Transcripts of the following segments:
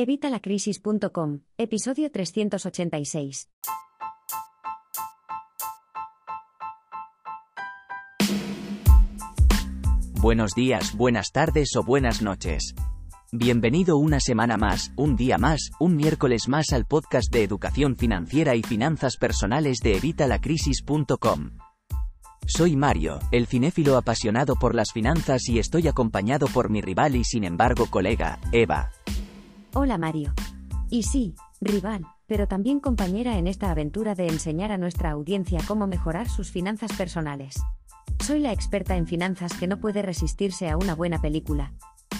Evitalacrisis.com, episodio 386. Buenos días, buenas tardes o buenas noches. Bienvenido una semana más, un día más, un miércoles más al podcast de educación financiera y finanzas personales de evitalacrisis.com. Soy Mario, el cinéfilo apasionado por las finanzas y estoy acompañado por mi rival y sin embargo colega, Eva. Hola Mario. Y sí, rival, pero también compañera en esta aventura de enseñar a nuestra audiencia cómo mejorar sus finanzas personales. Soy la experta en finanzas que no puede resistirse a una buena película.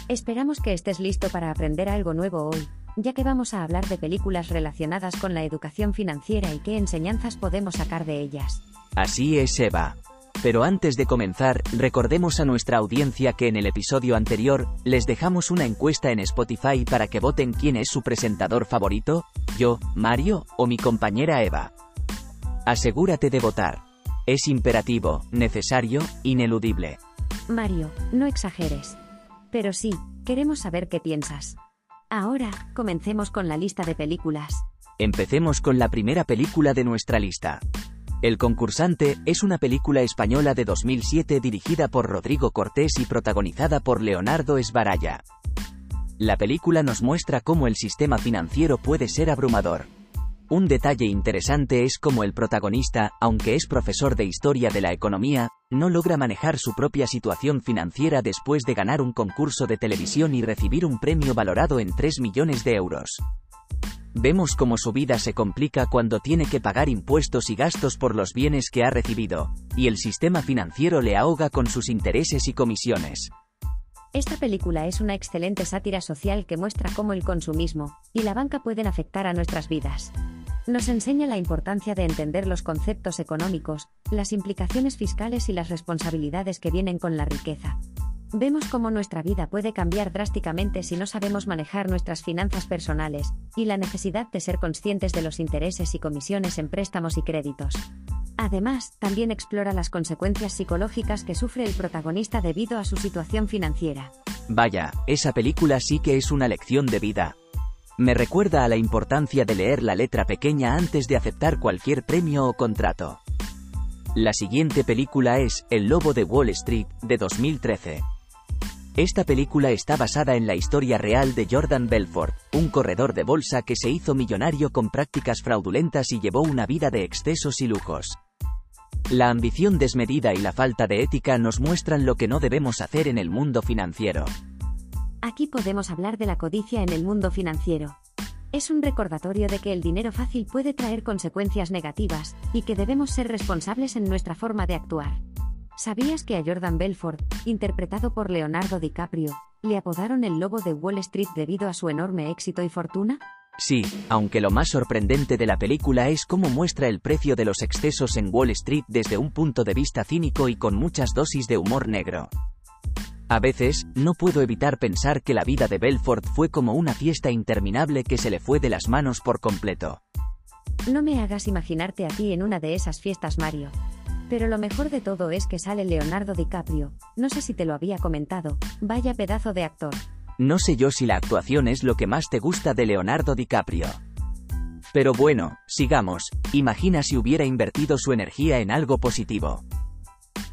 Esperamos que estés listo para aprender algo nuevo hoy, ya que vamos a hablar de películas relacionadas con la educación financiera y qué enseñanzas podemos sacar de ellas. Así es, Eva. Pero antes de comenzar, recordemos a nuestra audiencia que en el episodio anterior, les dejamos una encuesta en Spotify para que voten quién es su presentador favorito, yo, Mario, o mi compañera Eva. Asegúrate de votar. Es imperativo, necesario, ineludible. Mario, no exageres. Pero sí, queremos saber qué piensas. Ahora, comencemos con la lista de películas. Empecemos con la primera película de nuestra lista. El concursante es una película española de 2007 dirigida por Rodrigo Cortés y protagonizada por Leonardo Esbaraya. La película nos muestra cómo el sistema financiero puede ser abrumador. Un detalle interesante es cómo el protagonista, aunque es profesor de historia de la economía, no logra manejar su propia situación financiera después de ganar un concurso de televisión y recibir un premio valorado en 3 millones de euros. Vemos cómo su vida se complica cuando tiene que pagar impuestos y gastos por los bienes que ha recibido, y el sistema financiero le ahoga con sus intereses y comisiones. Esta película es una excelente sátira social que muestra cómo el consumismo y la banca pueden afectar a nuestras vidas. Nos enseña la importancia de entender los conceptos económicos, las implicaciones fiscales y las responsabilidades que vienen con la riqueza. Vemos cómo nuestra vida puede cambiar drásticamente si no sabemos manejar nuestras finanzas personales, y la necesidad de ser conscientes de los intereses y comisiones en préstamos y créditos. Además, también explora las consecuencias psicológicas que sufre el protagonista debido a su situación financiera. Vaya, esa película sí que es una lección de vida. Me recuerda a la importancia de leer la letra pequeña antes de aceptar cualquier premio o contrato. La siguiente película es El Lobo de Wall Street, de 2013. Esta película está basada en la historia real de Jordan Belfort, un corredor de bolsa que se hizo millonario con prácticas fraudulentas y llevó una vida de excesos y lujos. La ambición desmedida y la falta de ética nos muestran lo que no debemos hacer en el mundo financiero. Aquí podemos hablar de la codicia en el mundo financiero. Es un recordatorio de que el dinero fácil puede traer consecuencias negativas, y que debemos ser responsables en nuestra forma de actuar. ¿Sabías que a Jordan Belfort, interpretado por Leonardo DiCaprio, le apodaron el lobo de Wall Street debido a su enorme éxito y fortuna? Sí, aunque lo más sorprendente de la película es cómo muestra el precio de los excesos en Wall Street desde un punto de vista cínico y con muchas dosis de humor negro. A veces, no puedo evitar pensar que la vida de Belfort fue como una fiesta interminable que se le fue de las manos por completo. No me hagas imaginarte a ti en una de esas fiestas, Mario. Pero lo mejor de todo es que sale Leonardo DiCaprio, no sé si te lo había comentado, vaya pedazo de actor. No sé yo si la actuación es lo que más te gusta de Leonardo DiCaprio. Pero bueno, sigamos, imagina si hubiera invertido su energía en algo positivo.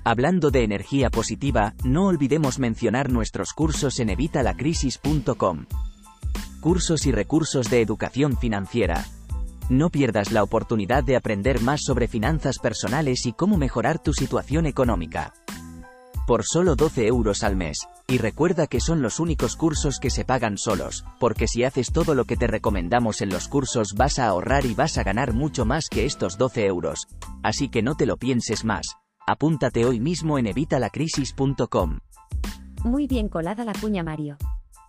Hablando de energía positiva, no olvidemos mencionar nuestros cursos en evitalacrisis.com. Cursos y recursos de educación financiera, no pierdas la oportunidad de aprender más sobre finanzas personales y cómo mejorar tu situación económica. Por solo 12 euros al mes. Y recuerda que son los únicos cursos que se pagan solos, porque si haces todo lo que te recomendamos en los cursos vas a ahorrar y vas a ganar mucho más que estos 12 euros. Así que no te lo pienses más. Apúntate hoy mismo en evitalacrisis.com. Muy bien colada la cuña Mario.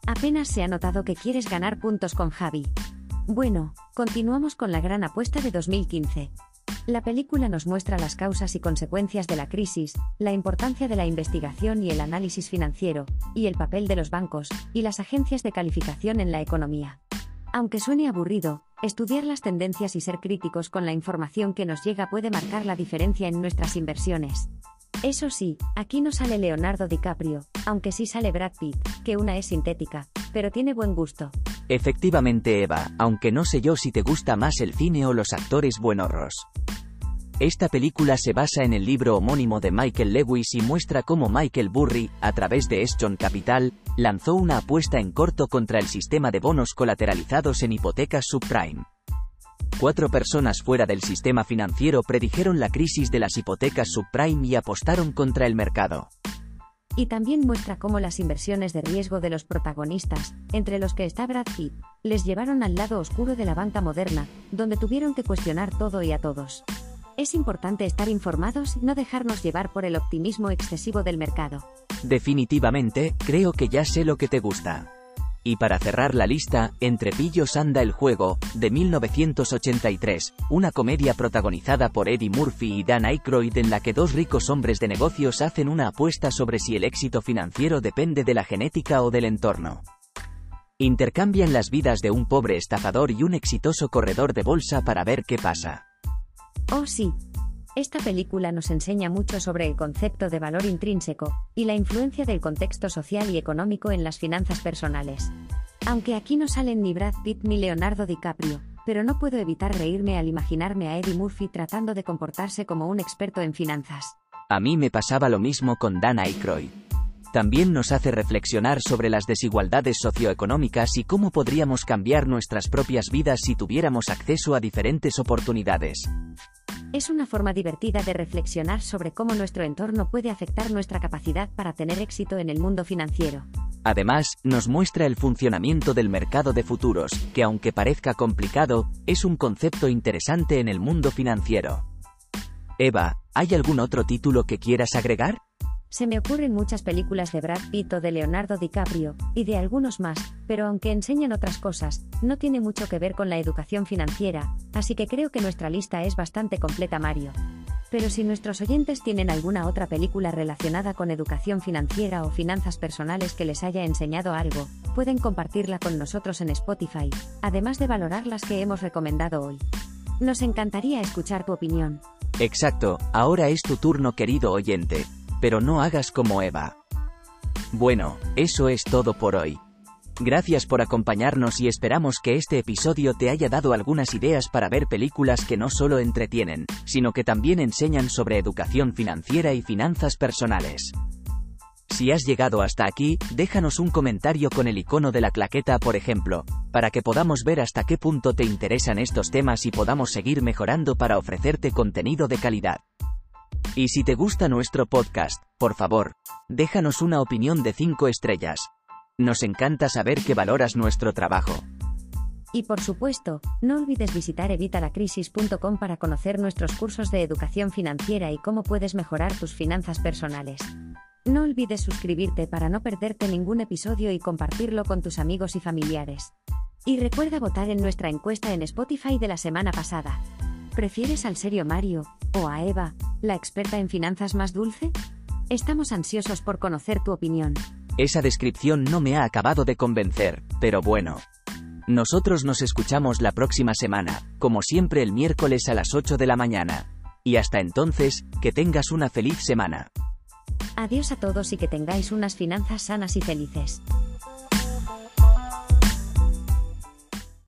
Apenas se ha notado que quieres ganar puntos con Javi. Bueno, continuamos con la gran apuesta de 2015. La película nos muestra las causas y consecuencias de la crisis, la importancia de la investigación y el análisis financiero, y el papel de los bancos y las agencias de calificación en la economía. Aunque suene aburrido, estudiar las tendencias y ser críticos con la información que nos llega puede marcar la diferencia en nuestras inversiones. Eso sí, aquí no sale Leonardo DiCaprio, aunque sí sale Brad Pitt, que una es sintética, pero tiene buen gusto. Efectivamente Eva, aunque no sé yo si te gusta más el cine o los actores buenorros. Esta película se basa en el libro homónimo de Michael Lewis y muestra cómo Michael Burry, a través de Eston Capital, lanzó una apuesta en corto contra el sistema de bonos colateralizados en hipotecas subprime. Cuatro personas fuera del sistema financiero predijeron la crisis de las hipotecas subprime y apostaron contra el mercado. Y también muestra cómo las inversiones de riesgo de los protagonistas, entre los que está Brad Pitt, les llevaron al lado oscuro de la banca moderna, donde tuvieron que cuestionar todo y a todos. Es importante estar informados y no dejarnos llevar por el optimismo excesivo del mercado. Definitivamente, creo que ya sé lo que te gusta. Y para cerrar la lista, Entre pillos anda el juego, de 1983, una comedia protagonizada por Eddie Murphy y Dan Aykroyd en la que dos ricos hombres de negocios hacen una apuesta sobre si el éxito financiero depende de la genética o del entorno. Intercambian las vidas de un pobre estafador y un exitoso corredor de bolsa para ver qué pasa. Oh sí, esta película nos enseña mucho sobre el concepto de valor intrínseco y la influencia del contexto social y económico en las finanzas personales. Aunque aquí no salen ni Brad Pitt ni Leonardo DiCaprio, pero no puedo evitar reírme al imaginarme a Eddie Murphy tratando de comportarse como un experto en finanzas. A mí me pasaba lo mismo con Dan Aykroyd. También nos hace reflexionar sobre las desigualdades socioeconómicas y cómo podríamos cambiar nuestras propias vidas si tuviéramos acceso a diferentes oportunidades. Es una forma divertida de reflexionar sobre cómo nuestro entorno puede afectar nuestra capacidad para tener éxito en el mundo financiero. Además, nos muestra el funcionamiento del mercado de futuros, que aunque parezca complicado, es un concepto interesante en el mundo financiero. Eva, ¿hay algún otro título que quieras agregar? Se me ocurren muchas películas de Brad Pitt o de Leonardo DiCaprio, y de algunos más, pero aunque enseñan otras cosas, no tiene mucho que ver con la educación financiera, así que creo que nuestra lista es bastante completa Mario. Pero si nuestros oyentes tienen alguna otra película relacionada con educación financiera o finanzas personales que les haya enseñado algo, pueden compartirla con nosotros en Spotify, además de valorar las que hemos recomendado hoy. Nos encantaría escuchar tu opinión. Exacto, ahora es tu turno querido oyente pero no hagas como Eva. Bueno, eso es todo por hoy. Gracias por acompañarnos y esperamos que este episodio te haya dado algunas ideas para ver películas que no solo entretienen, sino que también enseñan sobre educación financiera y finanzas personales. Si has llegado hasta aquí, déjanos un comentario con el icono de la claqueta, por ejemplo, para que podamos ver hasta qué punto te interesan estos temas y podamos seguir mejorando para ofrecerte contenido de calidad. Y si te gusta nuestro podcast, por favor, déjanos una opinión de 5 estrellas. Nos encanta saber que valoras nuestro trabajo. Y por supuesto, no olvides visitar evitalacrisis.com para conocer nuestros cursos de educación financiera y cómo puedes mejorar tus finanzas personales. No olvides suscribirte para no perderte ningún episodio y compartirlo con tus amigos y familiares. Y recuerda votar en nuestra encuesta en Spotify de la semana pasada. ¿Prefieres al serio Mario, o a Eva, la experta en finanzas más dulce? Estamos ansiosos por conocer tu opinión. Esa descripción no me ha acabado de convencer, pero bueno. Nosotros nos escuchamos la próxima semana, como siempre el miércoles a las 8 de la mañana. Y hasta entonces, que tengas una feliz semana. Adiós a todos y que tengáis unas finanzas sanas y felices.